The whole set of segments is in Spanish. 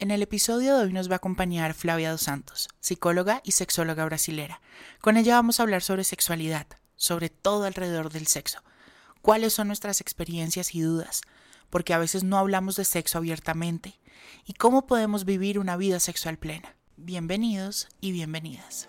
En el episodio de hoy nos va a acompañar Flavia Dos Santos, psicóloga y sexóloga brasilera. Con ella vamos a hablar sobre sexualidad, sobre todo alrededor del sexo. ¿Cuáles son nuestras experiencias y dudas? Porque a veces no hablamos de sexo abiertamente. ¿Y cómo podemos vivir una vida sexual plena? Bienvenidos y bienvenidas.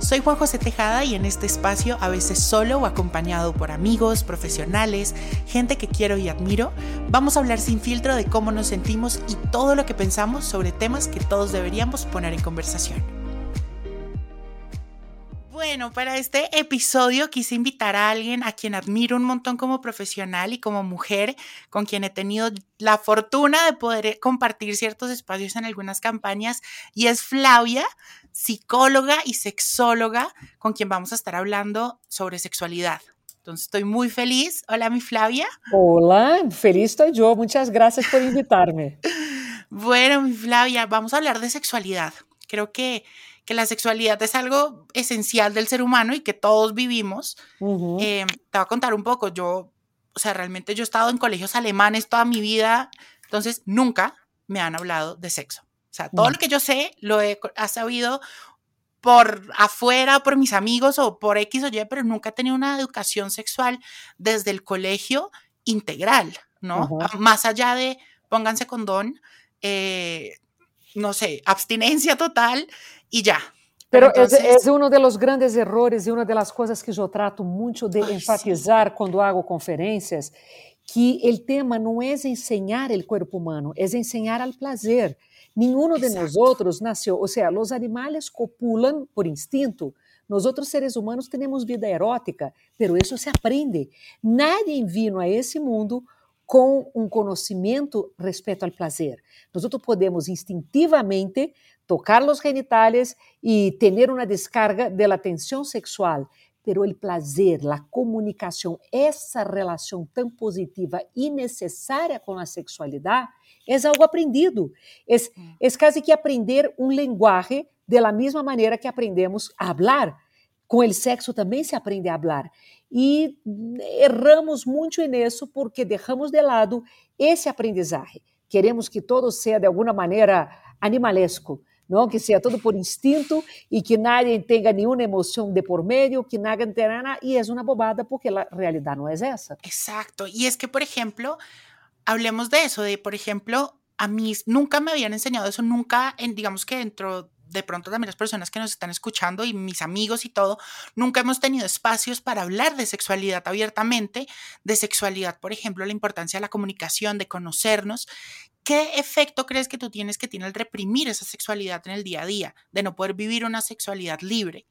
Soy Juan José Tejada y en este espacio, a veces solo o acompañado por amigos, profesionales, gente que quiero y admiro, vamos a hablar sin filtro de cómo nos sentimos y todo lo que pensamos sobre temas que todos deberíamos poner en conversación. Bueno, para este episodio quise invitar a alguien a quien admiro un montón como profesional y como mujer, con quien he tenido la fortuna de poder compartir ciertos espacios en algunas campañas, y es Flavia, psicóloga y sexóloga, con quien vamos a estar hablando sobre sexualidad. Entonces estoy muy feliz. Hola, mi Flavia. Hola, feliz estoy yo. Muchas gracias por invitarme. bueno, mi Flavia, vamos a hablar de sexualidad. Creo que, que la sexualidad es algo esencial del ser humano y que todos vivimos. Eh, te voy a contar un poco. Yo, o sea, realmente yo he estado en colegios alemanes toda mi vida, entonces nunca me han hablado de sexo. O sea, todo lo que yo sé lo he sabido por afuera, por mis amigos o por X o Y, pero nunca he tenido una educación sexual desde el colegio integral, ¿no? Más allá de pónganse condón, eh, no sé, abstinencia total y ya. Pero Entonces, es, es, uno de los grandes errores y una de las cosas que yo trato mucho de ay, enfatizar sí. cuando hago conferencias, que el tema no es enseñar el cuerpo humano, es enseñar al placer. Ninguno de nosotros nació, o sea, los animales copulan por instinto. Nosotros seres humanos tenemos vida erótica, pero eso se aprende. Nadie vino a esse mundo com um conhecimento respeito ao prazer. Nós podemos instintivamente tocar os genitales e ter uma descarga da tensão sexual, pero o prazer, a comunicação, essa relação tão positiva e necessária com a sexualidade, é algo aprendido. É, é quase que aprender um linguagem da mesma maneira que aprendemos a falar. Com o sexo também se aprende a falar. E erramos muito nisso porque deixamos de lado esse aprendizagem. Queremos que todo seja de alguma maneira animalesco, não? que seja todo por instinto e que nadie tenha nenhuma emoção de por meio, que nada nada, e é uma bobada porque a realidade não é essa. Exacto. E é que, por exemplo, hablemos de eso, de, por ejemplo, a mí nunca me habían enseñado eso, nunca, en, digamos que dentro de pronto también las personas que nos están escuchando y mis amigos y todo, nunca hemos tenido espacios para hablar de sexualidad abiertamente, de sexualidad, por ejemplo, la importancia de la comunicación, de conocernos. ¿Qué efecto crees que tú tienes que tiene el reprimir esa sexualidad en el día a día, de no poder vivir una sexualidad libre?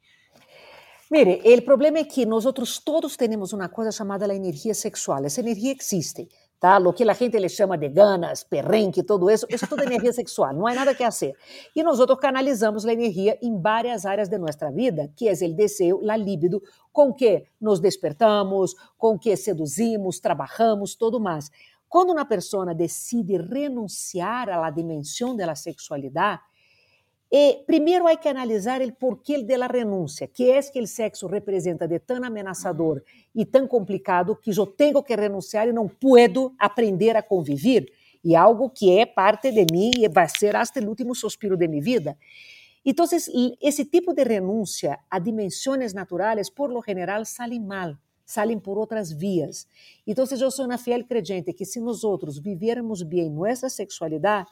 Mire, el problema es que nosotros todos tenemos una cosa llamada la energía sexual. Esa energía existe. Tá? Lo que a gente le chama de ganas, perrenque, todo isso, isso é tudo energia sexual, não há nada que fazer. E nós outros canalizamos a energia em várias áreas de nossa vida, que é o desejo, a libido, com que nos despertamos, com que seduzimos, trabalhamos, todo mais. Quando uma pessoa decide renunciar à dimensão da sexualidade, Primeiro há que analisar o porquê da renúncia, que é que o sexo representa de tão ameaçador e tão complicado que eu tenho que renunciar e não puedo aprender a conviver, e algo que é parte de mim e vai ser até o último suspiro de minha vida. Então, esse tipo de renúncia a dimensões naturais, por lo general, saem mal, saem por outras vias. Então, eu sou uma fiel crente que se nós outros vivermos bem nossa sexualidade,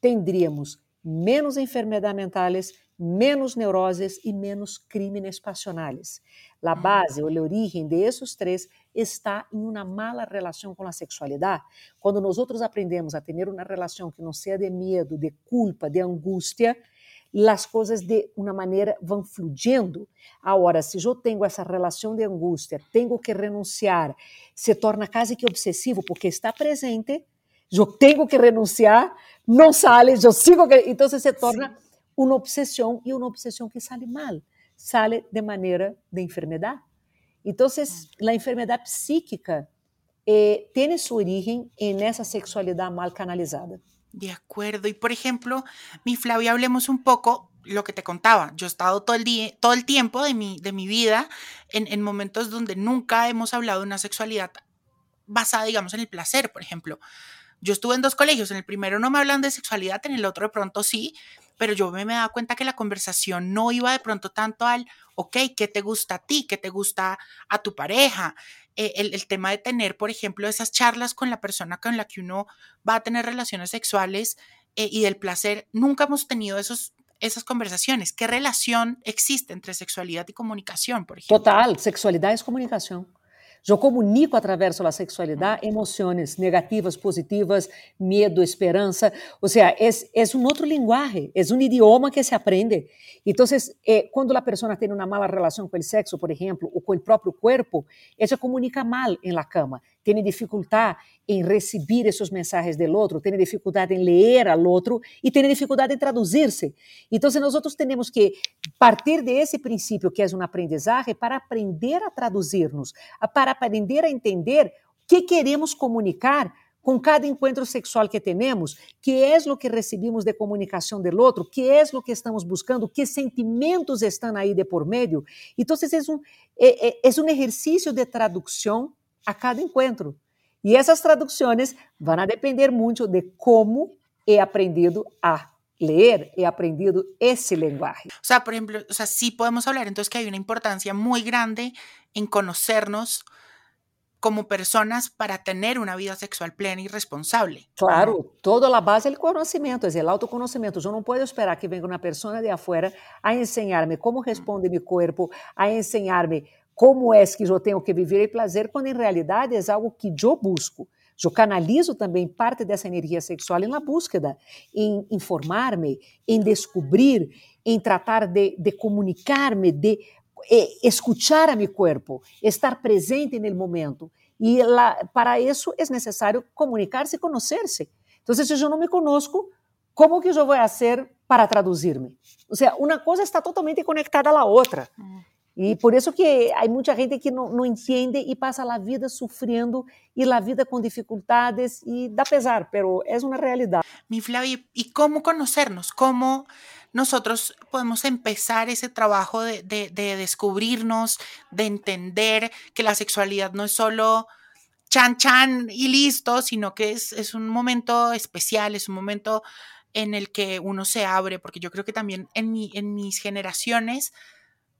teríamos menos enfermedades mentais, menos neuroses e menos crímenes passionais. A base ou a origem de esses três está em uma mala relação com a sexualidade. Quando nós outros aprendemos a ter uma relação que não seja de medo, de culpa, de angústia, as coisas de uma maneira vão fluyendo. Agora, se eu tenho essa relação de angústia, tenho que renunciar, se torna quase que obsessivo porque está presente, eu tenho que renunciar, não sale, eu sigo que... Então se torna uma obsessão e uma obsessão que sale mal, sale de maneira de enfermidade. Então, a enfermidade psíquica eh, tem sua origem nessa sexualidade mal canalizada. De acuerdo. Y por ejemplo, mi Flavia, hablemos un poco lo que te contaba. Yo he estado todo el, día, todo el tiempo de mi, de mi vida en, en momentos donde nunca hemos hablado de una sexualidad basada, digamos, en el placer, por ejemplo. Yo estuve en dos colegios, en el primero no me hablan de sexualidad, en el otro de pronto sí, pero yo me, me daba cuenta que la conversación no iba de pronto tanto al, ok, ¿qué te gusta a ti? ¿Qué te gusta a tu pareja? Eh, el, tema de tener, por ejemplo, esas charlas con la persona con la que uno va a tener relaciones sexuales eh, y del placer, nunca hemos tenido esos, esas conversaciones. ¿Qué relación existe entre sexualidad y comunicación, por ejemplo? Total, sexualidad es comunicación. Eu comunico através da sexualidade emoções negativas, positivas, medo, esperança. Ou seja, é, é um outro linguagem, é um idioma que se aprende. Então, eh, quando a pessoa tem uma mala relação com o sexo, por exemplo, ou com o próprio corpo, ela comunica mal em la cama tiene dificultad en recibir esos mensajes del otro, tiene dificultad en leer outro e tem dificuldade em traduzir-se. Então, nós temos que partir de princípio que é um aprendizagem, para aprender a traduzir-nos, para aprender a entender o que queremos comunicar com cada encontro sexual que temos, que é o que recebemos de comunicação do outro, que é o que estamos buscando, que sentimentos estão aí de por meio. Então, é um, é, eh, é eh, um exercício de tradução a cada encontro. E essas traduções vão a depender muito de como he aprendido a leer, he aprendido esse lenguaje. O sea, por ejemplo, o sea, sí podemos hablar entonces que hay una importancia muy grande en conocernos como personas para tener una vida sexual plena y responsable. Claro, toda a base é o conhecimento, é o autoconhecimento. Eu não posso esperar que venha uma pessoa de afuera a ensinar-me como responde meu corpo, a ensinar-me como é que eu tenho que viver e prazer, quando em realidade é algo que eu busco. Eu canalizo também parte dessa energia sexual na búsqueda, em informar-me, em descobrir, em tratar de, de comunicar-me, de eh, escuchar a meu corpo, estar presente no momento. E para isso é necessário comunicar-se e conhecer-se. Então, se eu não me conosco, como que eu vou fazer para traduzir-me? Ou seja, uma coisa está totalmente conectada à outra. E por isso que há muita gente que não, não entende e passa a vida sofrendo e a vida com dificuldades e dá pesar, pero é uma realidade. Mi Flavia, e como conocernos? Como nosotros podemos empezar ese trabajo de, de, de descubrirnos, de entender que la sexualidad no es solo chan chan y listo, sino que es, es un momento especial, es un momento en el que uno se abre, porque yo creo que también en, mi, en mis generaciones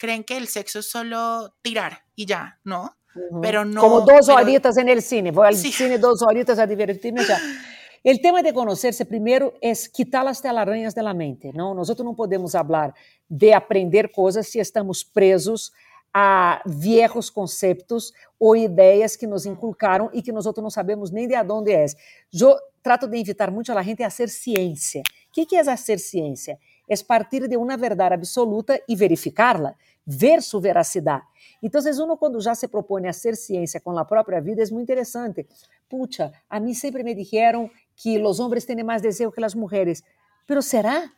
creen que el sexo es solo tirar y ya, ¿no? Pero no. Como dos pero... horitas en el cine. Voy al sí. cine dos horitas a divertirme ya. El tema de conocerse primero es quitar las telarañas de la mente, ¿no? Nosotros no podemos hablar de aprender cosas si estamos presos a viejos conceptos ou ideias que nos inculcaram e que nós não sabemos nem de onde é. Eu trato de invitar muito a gente a ser ciência. O que é ser ciência? É partir de uma verdade absoluta e verificá-la ver sua veracidade. Então, uno quando já se propõe a ser ciência com a própria vida, é muito interessante. Pucha, a mim sempre me dijeron que os homens têm mais desejo que as mulheres. Pero será?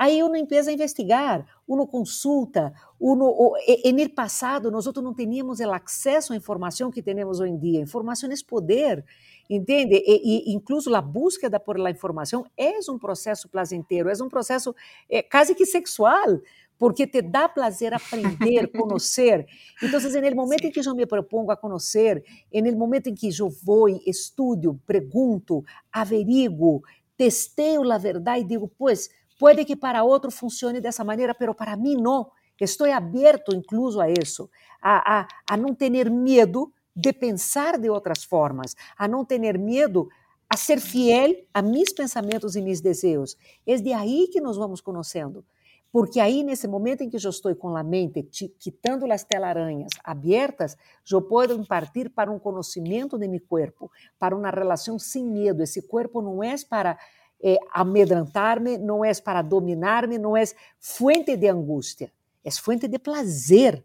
Aí uno empieza a investigar, uno consulta, uno, en el passado nós não tínhamos o acesso à informação que temos hoje em dia. Informação é poder, entende? E, e incluso a búsqueda por la informação é um processo placenteiro, é um processo é, quase que sexual, porque te dá prazer aprender, conhecer. Então, no momento em que eu me propongo a conhecer, no momento em que eu vou, estudo, pergunto, averiguo, testeo a verdade e digo, pois, pode que para outro funcione dessa maneira, mas para mim não. Estou aberto incluso a isso, a, a, a não ter medo de pensar de outras formas, a não ter medo a ser fiel a meus pensamentos e meus desejos. É de aí que nós vamos conhecendo. Porque aí, nesse momento em que eu estou com a mente quitando as telarañas abertas, eu posso partir para um conhecimento de meu corpo, para uma relação sem medo. Esse corpo não é para é, amedrontar-me, não é para dominar-me, não é fuente de angústia, é fuente de prazer.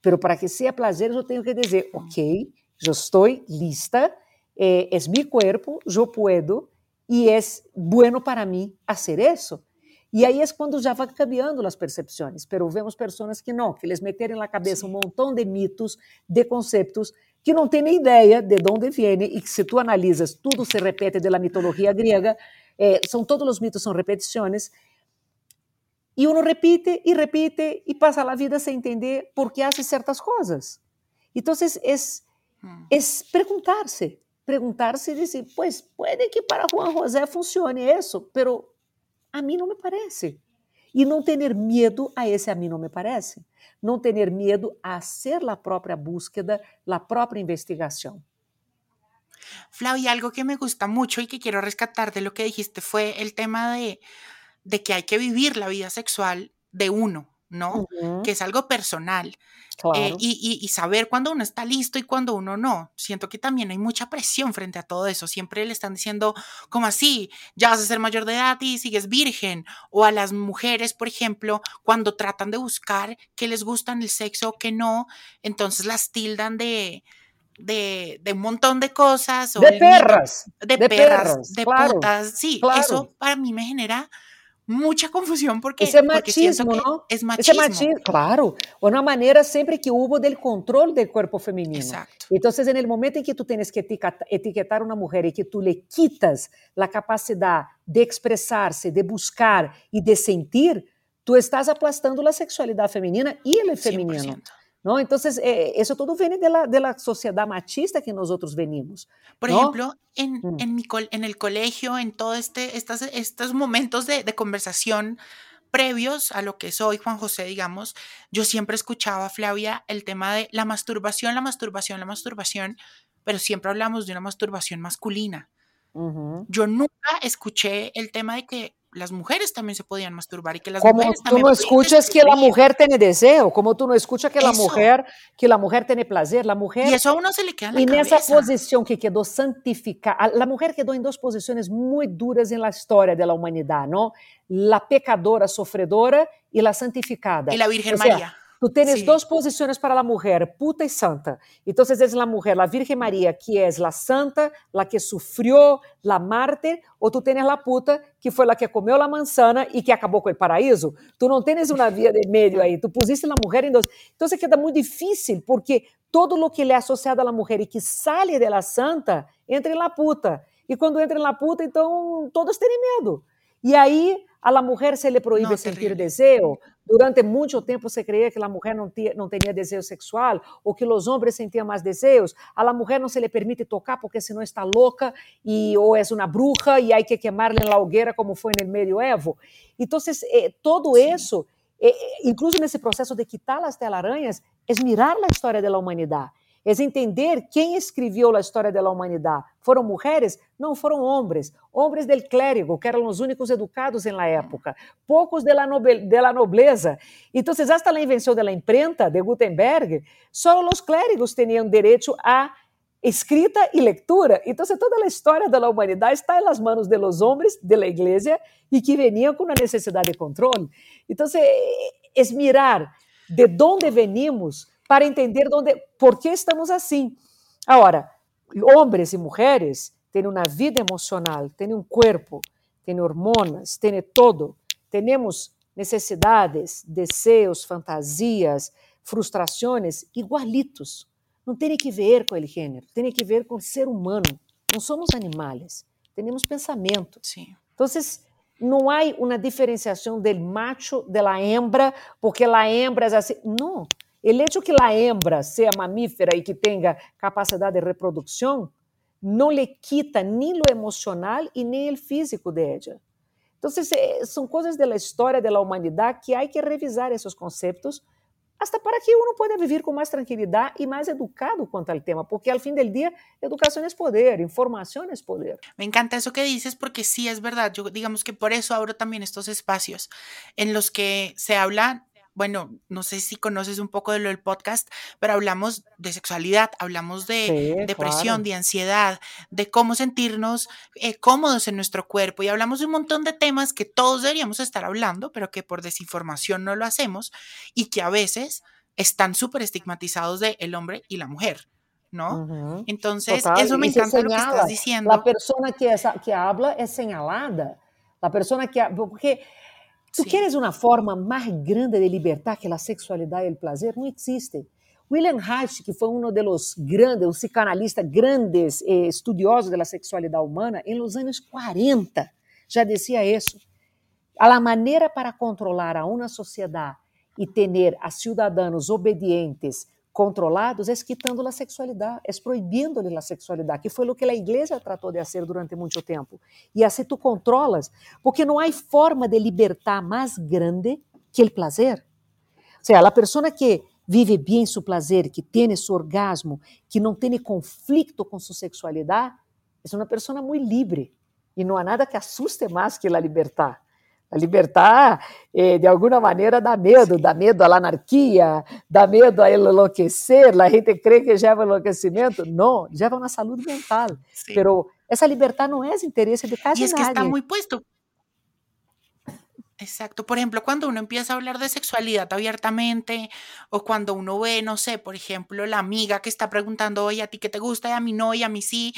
Pero para que seja prazer, eu tenho que dizer, ok, eu estou lista, é, é meu corpo, eu posso, e é bueno para mim fazer isso. E aí é quando já vai cambiando as percepções. Pero vemos pessoas que não, que eles meterem na cabeça um montão de mitos, de conceitos, que não têm nem ideia de onde vem, e que se tu analisas, tudo se repete da mitologia grega, eh, são todos os mitos são repetições, e uno repite e repite e passa a vida sem entender por que faz certas coisas. Então, é, hum. é perguntar-se, perguntar-se e dizer, pues, pode que para Juan José funcione isso, pero a mim não me parece. E não ter medo a esse a mim não me parece. Não ter medo a ser a própria búsqueda, a própria investigação. Flavia, algo que me gusta mucho y que quiero rescatar de lo que dijiste fue el tema de, de que hay que vivir la vida sexual de uno, ¿no? Que es algo personal. Eh, y, saber cuándo uno está listo y cuándo uno no. Siento que también hay mucha presión frente a todo eso. Siempre le están diciendo, como así, ya vas a ser mayor de edad y sigues virgen. O a las mujeres, por ejemplo, cuando tratan de buscar que les gustan el sexo o que no, entonces las tildan de, de, un montón de cosas. de perras. de, perras, de putas. Sí, eso para mí me genera mucha confusión porque, Esse é machismo, não? É machismo. é machismo, claro. Uma maneira sempre que houve del controle do corpo feminino. Exato. Então, no momento em que tu tens que etiquetar uma mulher e que tu lhe quitas a capacidade de expressar-se, de buscar e de sentir, tu estás aplastando a sexualidade feminina e o feminino. 100%. ¿No? Entonces, eh, eso todo viene de la, de la sociedad machista que nosotros venimos. Por ejemplo, en, mm. en, mi en el colegio, en todos este, estas, estos momentos de, de, conversación previos a lo que soy Juan José, digamos, yo siempre escuchaba, Flavia, el tema de la masturbación, la masturbación, la masturbación, pero siempre hablamos de una masturbación masculina. Yo nunca escuché el tema de que las mujeres también se podían masturbar y que las como mujeres tú no escuchas que la mujer tiene deseo, como tú no escuchas que la mujer que la mujer tiene placer, la mujer y eso a uno se le queda en la y en esa posición que quedó santificada, la mujer quedó en dos posiciones muy duras en la historia de la humanidad, ¿no? La pecadora sofredora y la santificada. Y la Virgen María. Tu tens duas posições para a mulher, puta e santa. Então, es a mulher, a Virgem Maria, que é a santa, a que sofreu, a mártir, ou tu tens a puta, que foi a que comeu a manzana e que acabou com o paraíso. Tu não tens uma via de meio aí. Tu pusiste a mulher em dois. Então, isso queda muito difícil, porque todo o que é associado à mulher e que sale da santa, entra na puta. E quando entra na puta, então todos têm medo. E aí a la mujer se le prohíbe no, sentir deseo. Durante muito tempo se creía que a mulher não, tinha, não tinha desejo sexual ou que os homens sentiam mais desejos. A la mulher não se le permite tocar porque senão está louca e ou é uma bruja e hay que quemarla en la hoguera como foi no medioevo. Então, eh, todo isso, eh, incluso nesse processo de quitar as telarañas, é mirar a história da humanidade é entender quem escreveu a história da humanidade. Foram mulheres? Não, foram homens. Homens del clérigo, que eram os únicos educados na época. Poucos de la, nobe, de la nobleza. Então, hasta invenção da imprenta de Gutenberg, só os clérigos tinham direito a escrita e leitura. Então, toda a história da humanidade está nas mãos de los homens de la igreja e que veniam com a necessidade de controle. Então, é mirar de onde venimos para entender onde, por que estamos assim. Agora, homens e mulheres têm uma vida emocional, têm um corpo, têm hormonas, têm todo. Temos necessidades, desejos, fantasias, frustrações igualitos. Não tem que ver com o gênero, tem que ver com o ser humano. Não somos animais, temos pensamento. Sim. Então, não há uma diferenciação do macho, da hembra, porque a hembra é assim. Não. El hecho que la hembra sea mamífera y que tenga capacidad de reproducción no le quita ni lo emocional y ni el físico de ella. Entonces, eh, son cosas de la historia de la humanidad que hay que revisar esos conceptos hasta para que uno pueda vivir con más tranquilidad y más educado cuanto al tema, porque al fin del día, educación es poder, información es poder. Me encanta eso que dices porque sí es verdad, yo digamos que por eso abro también estos espacios en los que se habla bueno, no sé si conoces un poco de lo del podcast, pero hablamos de sexualidad, hablamos de depresión, de ansiedad, de cómo sentirnos eh, cómodos en nuestro cuerpo y hablamos de un montón de temas que todos deberíamos estar hablando, pero que por desinformación no lo hacemos y que a veces están súper estigmatizados de el hombre y la mujer. ¿no? Entonces, eso me encanta lo que estás diciendo. La persona que, que habla es señalada. La persona que... Porque Tu queres uma forma mais grande de libertar que sexualidade e o prazer? Não No existe. William Reich, que foi um dos grandes, um psicanalista grandes eh, estudiosos da sexualidade humana, em los anos 40 já dizia isso: A maneira para controlar a uma sociedade e ter a cidadãos obedientes, controlados é quitando a sexualidade, esproibindo-lhe a sexualidade, que foi o que a igreja tratou de fazer durante muito tempo. E assim tu controlas, porque não há forma de libertar mais grande que o prazer. Ou seja, a pessoa que vive bem seu prazer, que tem seu orgasmo, que não tem conflito com sua sexualidade, é uma pessoa muito livre. E não há nada que assuste mais que a libertar. A libertar, eh, de alguma maneira, dá medo, dá medo à anarquia, dá medo a enlouquecer. A gente crê que leva enlouquecimento. Não, leva na saúde mental. Sim. Pero essa libertar não é interesse de casi y es que está muy puesto. Exacto. Por ejemplo, cuando uno empieza a hablar de sexualidad abiertamente o cuando uno ve, no sé, por ejemplo, la amiga que está preguntando, oye, ¿a ti qué te gusta? Y a mí no, y a mí sí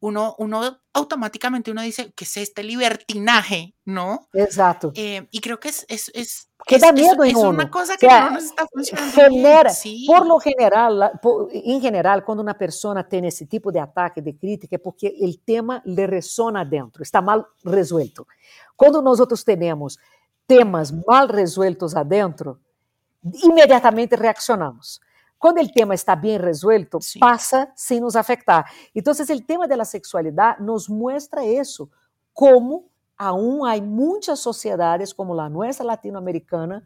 uno, uno automáticamente uno dice que es este libertinaje, ¿no? Exacto. Eh, y creo que es, es, es, que da miedo es, es una cosa que o sea, no nos está funcionando. Genera, sí. Por lo general, por, en general, cuando una persona tiene ese tipo de ataque, de crítica, es porque el tema le resona adentro, está mal resuelto. Cuando nosotros tenemos temas mal resueltos adentro, inmediatamente reaccionamos. Quando o tema está bem resuelto, passa sem nos afetar. Então, o tema da sexualidade nos mostra isso, como aún há muitas sociedades, como a nossa latino-americana,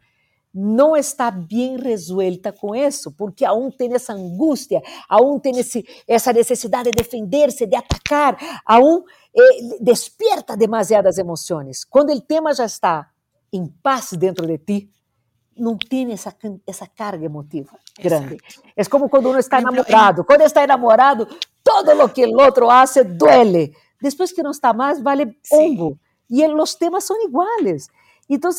não está bem resuelta com isso, porque aún tem essa angústia, aún tem esse, essa necessidade de defender-se, de atacar, aún eh, despierta demasiadas emoções. Quando o tema já está em paz dentro de ti, não tem essa, essa carga emotiva grande. Exato. É como quando uno está enamorado. Quando está enamorado, todo o que o outro hace duele. Depois que não está mais, vale pombo. E os temas são iguais. Então,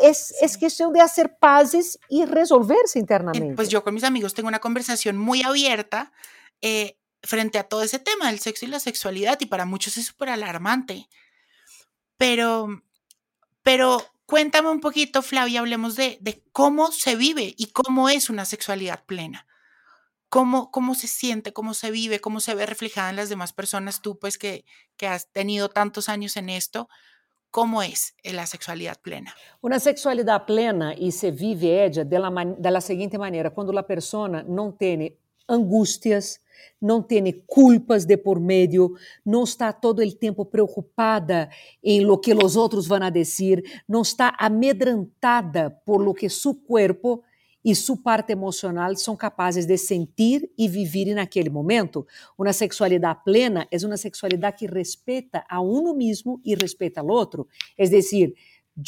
é, é questão de fazer pazes e resolver-se internamente. Pues eu com meus amigos tenho uma conversação muito aberta eh, frente a todo esse tema del sexo e a sexualidade, e para muitos é super alarmante. Pero, pero Cuéntame un poquito, Flavia, hablemos de, cómo se vive y cómo es una sexualidad plena. Cómo, cómo se siente, cómo se vive, cómo se ve reflejada en las demás personas. Tú, pues, que, que has tenido tantos años en esto, ¿cómo es la sexualidad plena? Una sexualidad plena y se vive ella de la, de la siguiente manera, cuando la persona no tiene angustias, não tem culpas de por meio, não está todo o tempo preocupada em lo que os outros vão a dizer, não está amedrentada por lo que seu corpo e sua parte emocional são capazes de sentir e viver naquele momento. Uma sexualidade plena é uma sexualidade que respeita a uno mesmo e respeita ao outro. É decir,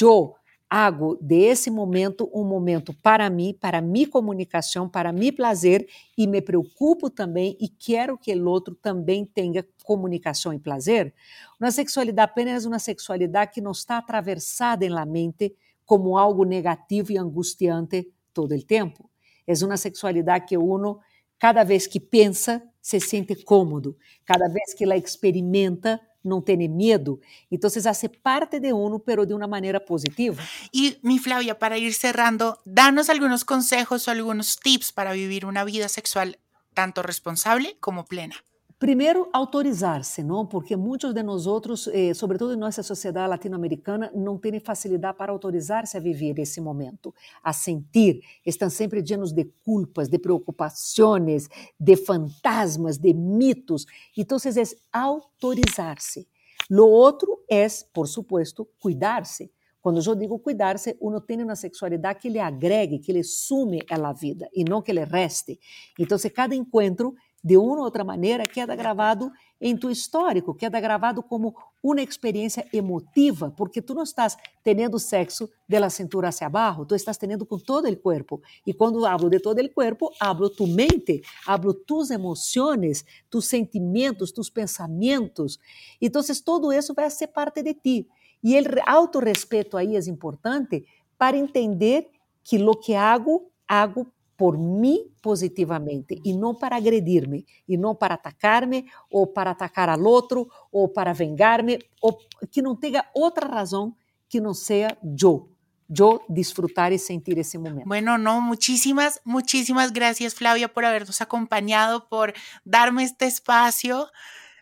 eu hago de esse momento um momento para mim, para minha comunicação, para mi prazer e me preocupo também e quero que o outro também tenha comunicação e prazer. Uma sexualidade apenas uma sexualidade que não está atravessada em la mente como algo negativo e angustiante todo o tempo. É uma sexualidade que uno, cada vez que pensa, se sente cômodo, cada vez que la experimenta, não ter medo. Então, hace parte de uno, pero de uma maneira positiva. E, mi Flavia, para ir cerrando, danos algunos consejos o algunos tips para vivir una vida sexual tanto responsable como plena. Primeiro, autorizar-se? Porque muitos de nós outros, eh, sobretudo em nossa sociedade latino-americana, não têm facilidade para autorizar-se a viver esse momento, a sentir. Estão sempre llenos de culpas, de preocupações, de fantasmas, de mitos. Então, é autorizar-se. Lo outro é, por supuesto, cuidar-se Quando eu digo cuidar-se, uno tem uma sexualidade que lhe agregue, que lhe sume à vida e não que lhe reste. Então, cada encontro, de uma ou outra maneira, queda gravado em tu histórico, queda gravado como uma experiência emotiva, porque tu não estás tendo sexo de la cintura hacia abaixo, tu estás tendo com todo o corpo. E quando hablo de todo o corpo, hablo tu mente, hablo tus emoções, tus sentimentos, tus pensamentos. Então, todo isso vai ser parte de ti. E o autorrespeito aí é importante para entender que lo que hago, hago por mim positivamente e não para agredir-me, e não para atacar-me, ou para atacar al outro, ou para vengar-me, ou que não tenha outra razão que não seja eu. Yo disfrutar y sentir ese momento. Bueno, no, muchísimas, muchísimas gracias Flavia por habernos acompañado, por darme este espacio.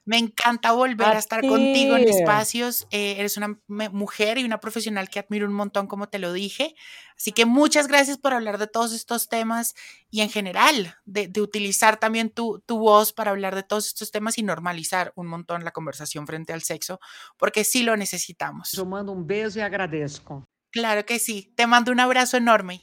Me encanta volver a, estar contigo en espacios. Eh, eres una mujer y una profesional que admiro un montón, como te lo dije. Así que muchas gracias por hablar de todos estos temas y en general de, utilizar también tu, tu, voz para hablar de todos estos temas y normalizar un montón la conversación frente al sexo, porque sí lo necesitamos. Yo mando un beso y agradezco. Claro que sí. Te mando un abrazo enorme.